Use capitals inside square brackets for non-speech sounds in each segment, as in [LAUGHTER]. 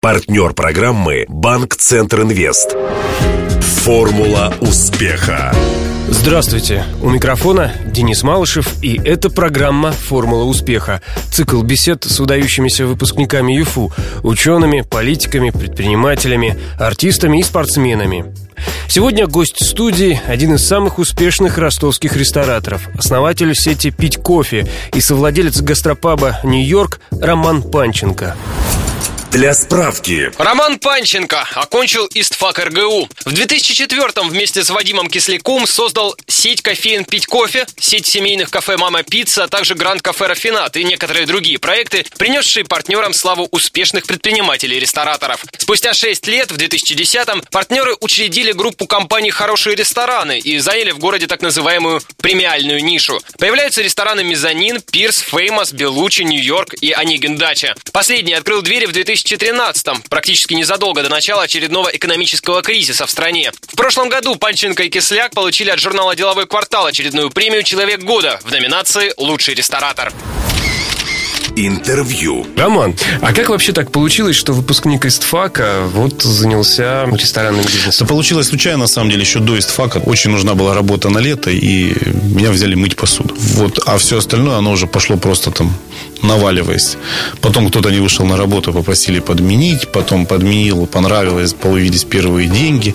Партнер программы «Банк Центр Инвест». Формула успеха. Здравствуйте! У микрофона Денис Малышев, и это программа «Формула успеха». Цикл бесед с выдающимися выпускниками ЮФУ, учеными, политиками, предпринимателями, артистами и спортсменами. Сегодня гость студии – один из самых успешных ростовских рестораторов, основатель сети «Пить кофе» и совладелец гастропаба «Нью-Йорк» Роман Панченко. Для справки. Роман Панченко окончил ИСТФАК РГУ. В 2004-м вместе с Вадимом Кисляком создал сеть кофеин «Пить кофе», сеть семейных кафе «Мама Пицца», а также Гранд-кафе «Рафинат» и некоторые другие проекты, принесшие партнерам славу успешных предпринимателей и рестораторов. Спустя 6 лет, в 2010-м, партнеры учредили группу компаний «Хорошие рестораны» и заняли в городе так называемую премиальную нишу. Появляются рестораны «Мезонин», «Пирс», «Феймос», «Белучи», «Нью-Йорк» и «Онигин Дача». Последний открыл двери в 2000 2013-м, практически незадолго до начала очередного экономического кризиса в стране. В прошлом году Панченко и Кисляк получили от журнала «Деловой квартал» очередную премию «Человек года» в номинации «Лучший ресторатор». Интервью. Роман, а как вообще так получилось, что выпускник ИСТФАКа вот занялся ресторанным бизнесом? Это получилось случайно, на самом деле, еще до ИСТФАКа. Очень нужна была работа на лето, и меня взяли мыть посуду. Вот, а все остальное, оно уже пошло просто там наваливаясь. Потом кто-то не вышел на работу, попросили подменить, потом подменил, понравилось, появились первые деньги,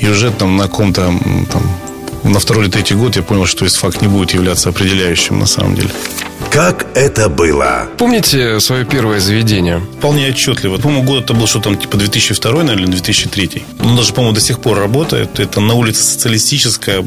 и уже там на каком-то там, на второй или третий год я понял, что ИСФАК не будет являться определяющим на самом деле. Как это было? Помните свое первое заведение? Вполне отчетливо. По-моему, год это был что там типа 2002, наверное, или 2003. Он даже, по-моему, до сих пор работает. Это на улице Социалистическая,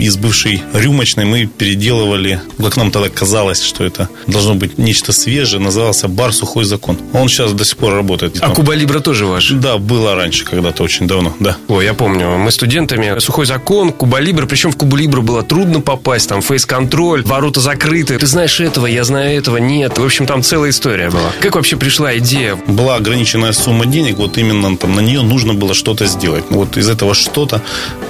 из бывшей рюмочной мы переделывали, как нам тогда казалось, что это должно быть нечто свежее. Назывался бар «Сухой закон». Он сейчас до сих пор работает. А Куба Либра тоже ваш? Да, было раньше когда-то, очень давно, да. О, я помню. Мы студентами «Сухой закон», Куба Либра, причем в Кубу Либра было трудно попасть, там фейс-контроль, ворота закрыты. Ты знаешь этого, этого, я знаю этого, нет. В общем, там целая история была. Как вообще пришла идея? Была ограниченная сумма денег, вот именно там на нее нужно было что-то сделать. Вот из этого что-то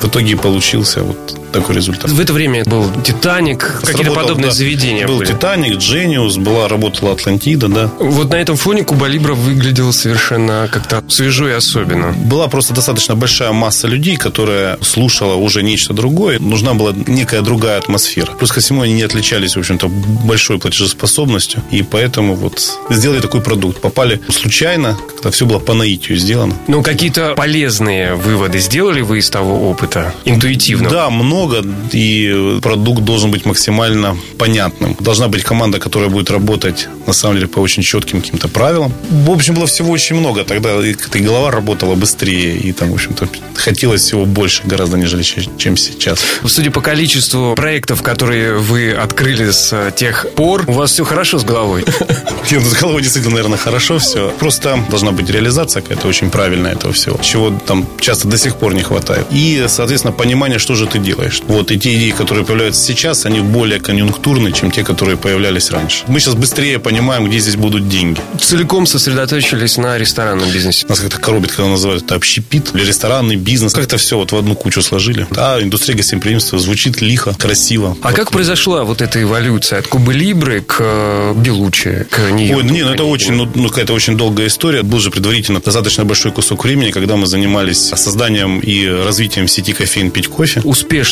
в итоге получился вот такой результат. В это время был «Титаник», какие-то подобные да. заведения Был были. «Титаник», «Джениус», была, работала «Атлантида», да. Вот на этом фоне Куба Либра выглядел совершенно как-то свежо и особенно. Была просто достаточно большая масса людей, которая слушала уже нечто другое. Нужна была некая другая атмосфера. Плюс ко всему они не отличались, в общем-то, большой платежеспособностью. И поэтому вот сделали такой продукт. Попали случайно, когда все было по наитию сделано. Ну, какие-то полезные выводы сделали вы из того опыта? Интуитивно? Да, много много, и продукт должен быть максимально понятным. Должна быть команда, которая будет работать, на самом деле, по очень четким каким-то правилам. В общем, было всего очень много. Тогда и, голова работала быстрее, и там, в общем-то, хотелось всего больше гораздо, нежели чем сейчас. Судя по количеству проектов, которые вы открыли с тех пор, у вас все хорошо с головой. [LAUGHS] Нет, с головой действительно, наверное, хорошо все. Просто должна быть реализация какая-то очень правильная этого всего, чего там часто до сих пор не хватает. И, соответственно, понимание, что же ты делаешь конечно. Вот, и те идеи, которые появляются сейчас, они более конъюнктурны, чем те, которые появлялись раньше. Мы сейчас быстрее понимаем, где здесь будут деньги. Целиком сосредоточились на ресторанном бизнесе. Нас как-то коробит, когда называют это общепит или ресторанный бизнес. Как-то все вот в одну кучу сложили. Да, индустрия гостеприимства звучит лихо, красиво. А вот. как произошла вот эта эволюция от Кубы Либры к э, Белучи, к нью Ой, не, ну это очень, ну, ну какая-то очень долгая история. Был же предварительно достаточно большой кусок времени, когда мы занимались созданием и развитием сети кофеин «Пить кофе».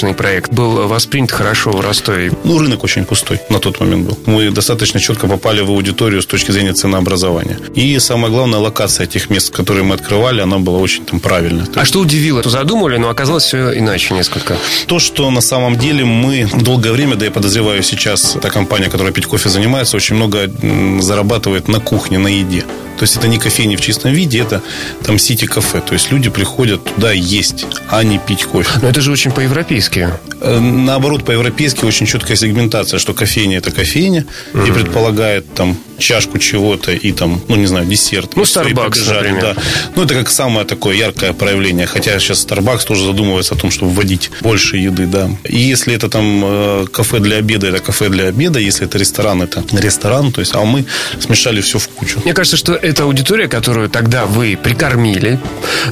Успешный проект был воспринят хорошо в Ростове? Ну, рынок очень пустой на тот момент был. Мы достаточно четко попали в аудиторию с точки зрения ценообразования. И самое главное, локация этих мест, которые мы открывали, она была очень там правильная. А что удивило? То задумали, но оказалось все иначе несколько. То, что на самом деле мы долгое время, да я подозреваю сейчас, та компания, которая пить кофе занимается, очень много зарабатывает на кухне, на еде. То есть это не кофейня в чистом виде, это там сити-кафе. То есть люди приходят туда есть, а не пить кофе. Но это же очень по-европейски. Э, наоборот, по-европейски очень четкая сегментация, что кофейня это кофейня mm-hmm. и предполагает там чашку чего-то и там, ну, не знаю, десерт. Ну, Starbucks, например. Да. Ну, это как самое такое яркое проявление. Хотя сейчас Starbucks тоже задумывается о том, чтобы вводить больше еды, да. И если это там э, кафе для обеда, это кафе для обеда. Если это ресторан, это ресторан. То есть, а мы смешали все в кучу. Мне кажется, что эта аудитория, которую тогда вы прикормили,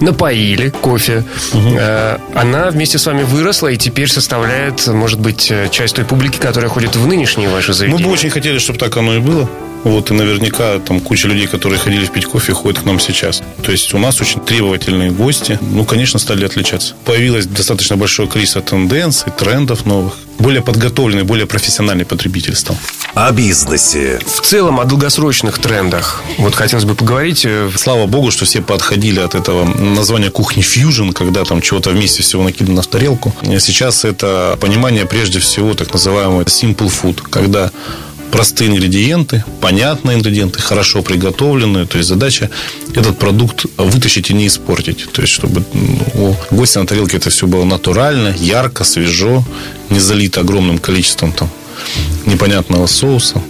напоили кофе, угу. э, она вместе с вами выросла и теперь составляет, может быть, часть той публики, которая ходит в нынешние ваши заведения. Мы бы очень хотели, чтобы так оно и было. Вот, и наверняка там куча людей, которые ходили пить кофе, ходят к нам сейчас. То есть у нас очень требовательные гости, ну, конечно, стали отличаться. Появилось достаточно большое количество тенденций, трендов новых. Более подготовленный, более профессиональный потребитель стал. О бизнесе. В целом о долгосрочных трендах. Вот хотелось бы поговорить. э, Слава богу, что все подходили от этого названия кухни фьюжн, когда там чего-то вместе всего накидано в тарелку. Сейчас это понимание прежде всего так называемого simple food, когда простые ингредиенты, понятные ингредиенты, хорошо приготовленные. То есть задача этот продукт вытащить и не испортить. То есть чтобы ну, у гостя на тарелке это все было натурально, ярко, свежо, не залито огромным количеством там непонятного соуса.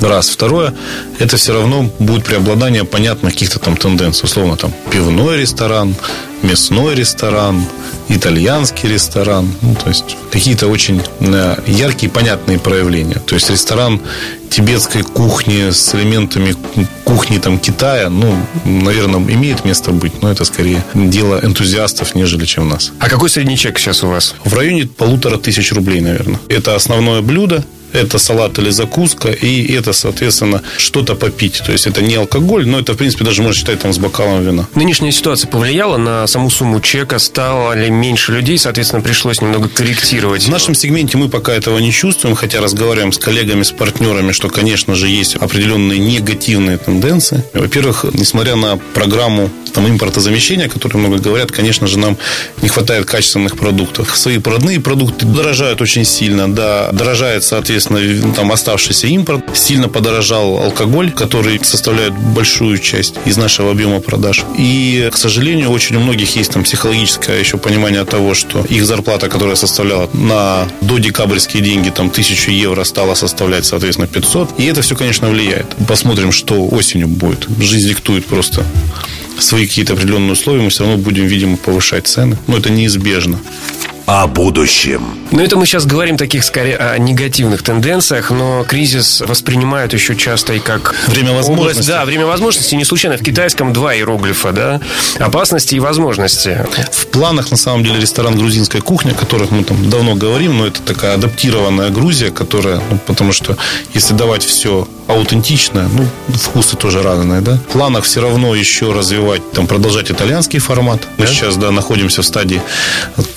Раз. Второе, это все равно будет преобладание понятных каких-то там тенденций. Условно, там, пивной ресторан, мясной ресторан, итальянский ресторан. Ну, то есть, какие-то очень э, яркие, понятные проявления. То есть, ресторан тибетской кухни с элементами кухни там Китая, ну, наверное, имеет место быть, но это скорее дело энтузиастов, нежели чем нас. А какой средний чек сейчас у вас? В районе полутора тысяч рублей, наверное. Это основное блюдо, это салат или закуска, и это, соответственно, что-то попить. То есть это не алкоголь, но это, в принципе, даже можно считать там с бокалом вина. Нынешняя ситуация повлияла на саму сумму чека? Стало ли меньше людей? Соответственно, пришлось немного корректировать. В нашем сегменте мы пока этого не чувствуем, хотя разговариваем с коллегами, с партнерами, что, конечно же, есть определенные негативные тенденции. Во-первых, несмотря на программу там, импортозамещения, о которой много говорят, конечно же, нам не хватает качественных продуктов. Свои родные продукты дорожают очень сильно, да, дорожает, соответственно, там оставшийся импорт, сильно подорожал алкоголь, который составляет большую часть из нашего объема продаж. И, к сожалению, очень у многих есть там психологическое еще понимание того, что их зарплата, которая составляла на до декабрьские деньги там тысячу евро, стала составлять, соответственно, 500. И это все, конечно, влияет. Посмотрим, что осенью будет. Жизнь диктует просто свои какие-то определенные условия, мы все равно будем, видимо, повышать цены. Но это неизбежно. О будущем. Но это мы сейчас говорим таких скорее о негативных тенденциях, но кризис воспринимают еще часто и как Время возможностей. да, время возможностей. Не случайно в китайском два иероглифа, да? Опасности и возможности. В планах, на самом деле, ресторан «Грузинская кухня», о которых мы там давно говорим, но это такая адаптированная Грузия, которая, ну, потому что если давать все аутентичное, ну, вкусы тоже разные, да. В планах все равно еще развивать, там, продолжать итальянский формат. Мы сейчас, да, находимся в стадии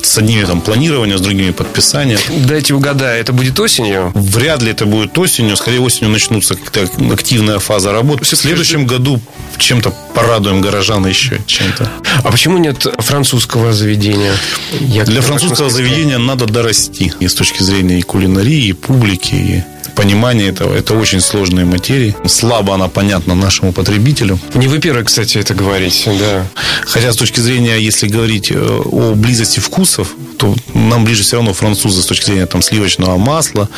с одними там планирования, с другими подписания. Дайте угадаю, это будет осенью? Вряд ли это будет осенью. Скорее, осенью начнутся как-то активная фаза работы. В следующем году чем-то порадуем горожан еще чем-то. А почему нет французского заведения? Я Для французского заведения надо дорасти. И с точки зрения и кулинарии, и публики, и понимания этого. Это очень сложные материи. Слабо она понятна нашему потребителю. Не вы первый, кстати, это говорите, да. Хотя с точки зрения, если говорить э, о близости вкусов, то нам ближе все равно французы с точки зрения там, сливочного масла,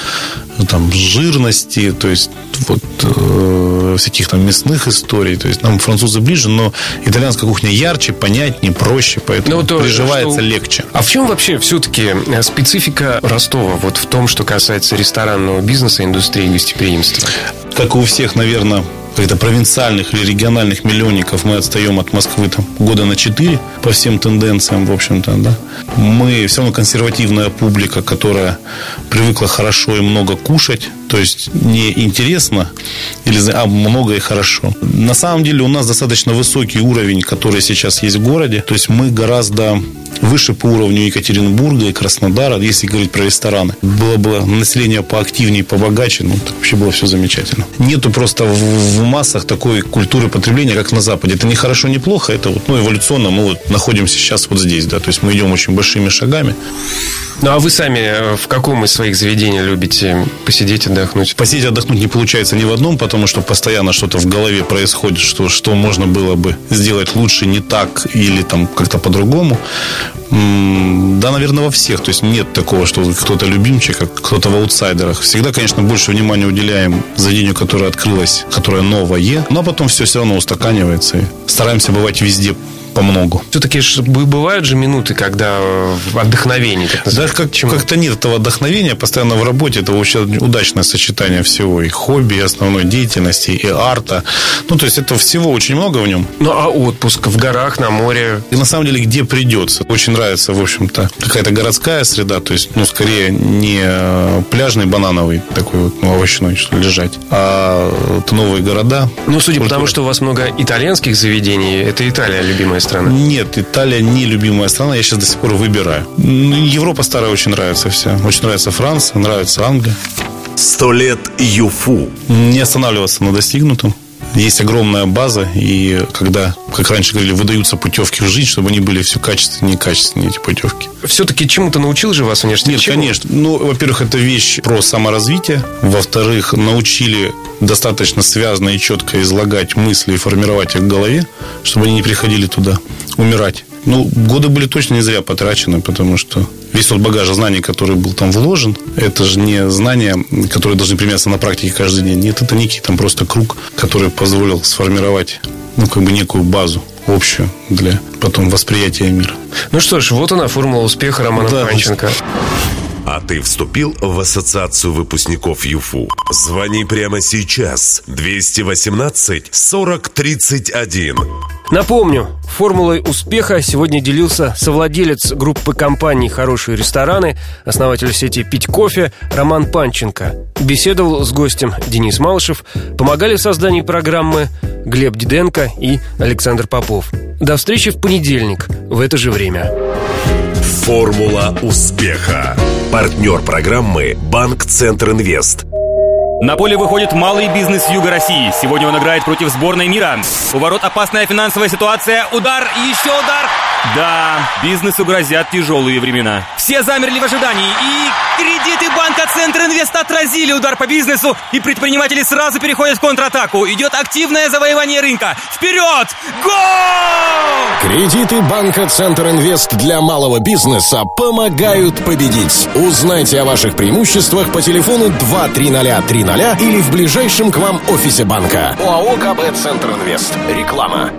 там, жирности, то есть вот э, всяких там мясных историй. То есть нам французы ближе, но итальянская кухня ярче, понятнее, проще, поэтому Ну, то, приживается что- легче. А в чем вообще все-таки специфика Ростова вот в том, что касается ресторанного бизнеса, индустрии гостеприимства? как и у всех, наверное, каких-то провинциальных или региональных миллионников мы отстаем от Москвы там, года на 4 по всем тенденциям, в общем-то, да. Мы все равно консервативная публика, которая привыкла хорошо и много кушать, то есть не интересно, или, а и хорошо. На самом деле у нас достаточно высокий уровень, который сейчас есть в городе, то есть мы гораздо выше по уровню Екатеринбурга и Краснодара, если говорить про рестораны. Было бы население поактивнее, побогаче, ну, вообще было все замечательно. Нету просто в, в массах такой культуры потребления, как на Западе. Это не хорошо, не плохо, это вот, ну, эволюционно мы вот находимся сейчас вот здесь, да, то есть мы идем очень большими шагами. Ну, а вы сами э, в каком из своих заведений любите посидеть, отдохнуть? Посидеть, отдохнуть не получается ни в одном, потому что постоянно что-то в голове происходит, что, что можно было бы сделать лучше, не так или там как-то по-другому. Да, наверное, во всех. То есть нет такого, что кто-то любимчик, а кто-то в аутсайдерах. Всегда, конечно, больше внимания уделяем заведению, которое открылось, которое новое. Но потом все все равно устаканивается. И стараемся бывать везде по многу. Все-таки бывают же минуты, когда вдохновение. Да, как, как-то нет этого вдохновения. Постоянно в работе это вообще удачное сочетание всего. И хобби, и основной деятельности, и арта. Ну, то есть это всего очень много в нем. Ну, а отпуск в горах, на море? И на самом деле, где придется. Очень нравится, в общем-то, какая-то городская среда. То есть, ну, скорее не пляжный банановый такой вот ну, овощной, что лежать, а новые города. Ну, судя по тому, что у вас много итальянских заведений, это Италия любимая страна? Нет, Италия не любимая страна. Я сейчас до сих пор выбираю. Европа старая очень нравится вся. Очень нравится Франция, нравится Англия. Сто лет ЮФУ. Не останавливаться на достигнутом. Есть огромная база, и когда, как раньше говорили, выдаются путевки в жизнь, чтобы они были все качественнее и качественнее, эти путевки. Все-таки чему-то научил же вас университет? Нет, Чему? конечно. Ну, во-первых, это вещь про саморазвитие. Во-вторых, научили достаточно связно и четко излагать мысли и формировать их в голове, чтобы они не приходили туда умирать. Ну, годы были точно не зря потрачены, потому что весь тот багаж знаний, который был там вложен, это же не знания, которые должны применяться на практике каждый день. Нет, это некий там просто круг, который позволил сформировать, ну, как бы некую базу общую для потом восприятия мира. Ну что ж, вот она, формула успеха Романа да, Панченко. А ты вступил в ассоциацию выпускников ЮФУ? Звони прямо сейчас. 218 40 31. Напомню, формулой успеха сегодня делился совладелец группы компаний «Хорошие рестораны», основатель сети «Пить кофе» Роман Панченко. Беседовал с гостем Денис Малышев, помогали в создании программы Глеб Диденко и Александр Попов. До встречи в понедельник в это же время. Формула успеха. Партнер программы «Банк Центр Инвест». На поле выходит малый бизнес Юга России. Сегодня он играет против сборной мира. У ворот опасная финансовая ситуация. Удар, еще удар. Да, бизнесу грозят тяжелые времена. Все замерли в ожидании. И кредиты банка Центр Инвест отразили удар по бизнесу. И предприниматели сразу переходят в контратаку. Идет активное завоевание рынка. Вперед! Гол! Кредиты банка Центр Инвест для малого бизнеса помогают победить. Узнайте о ваших преимуществах по телефону 23030 или в ближайшем к вам офисе банка. ОАО КБ Центр Инвест. Реклама.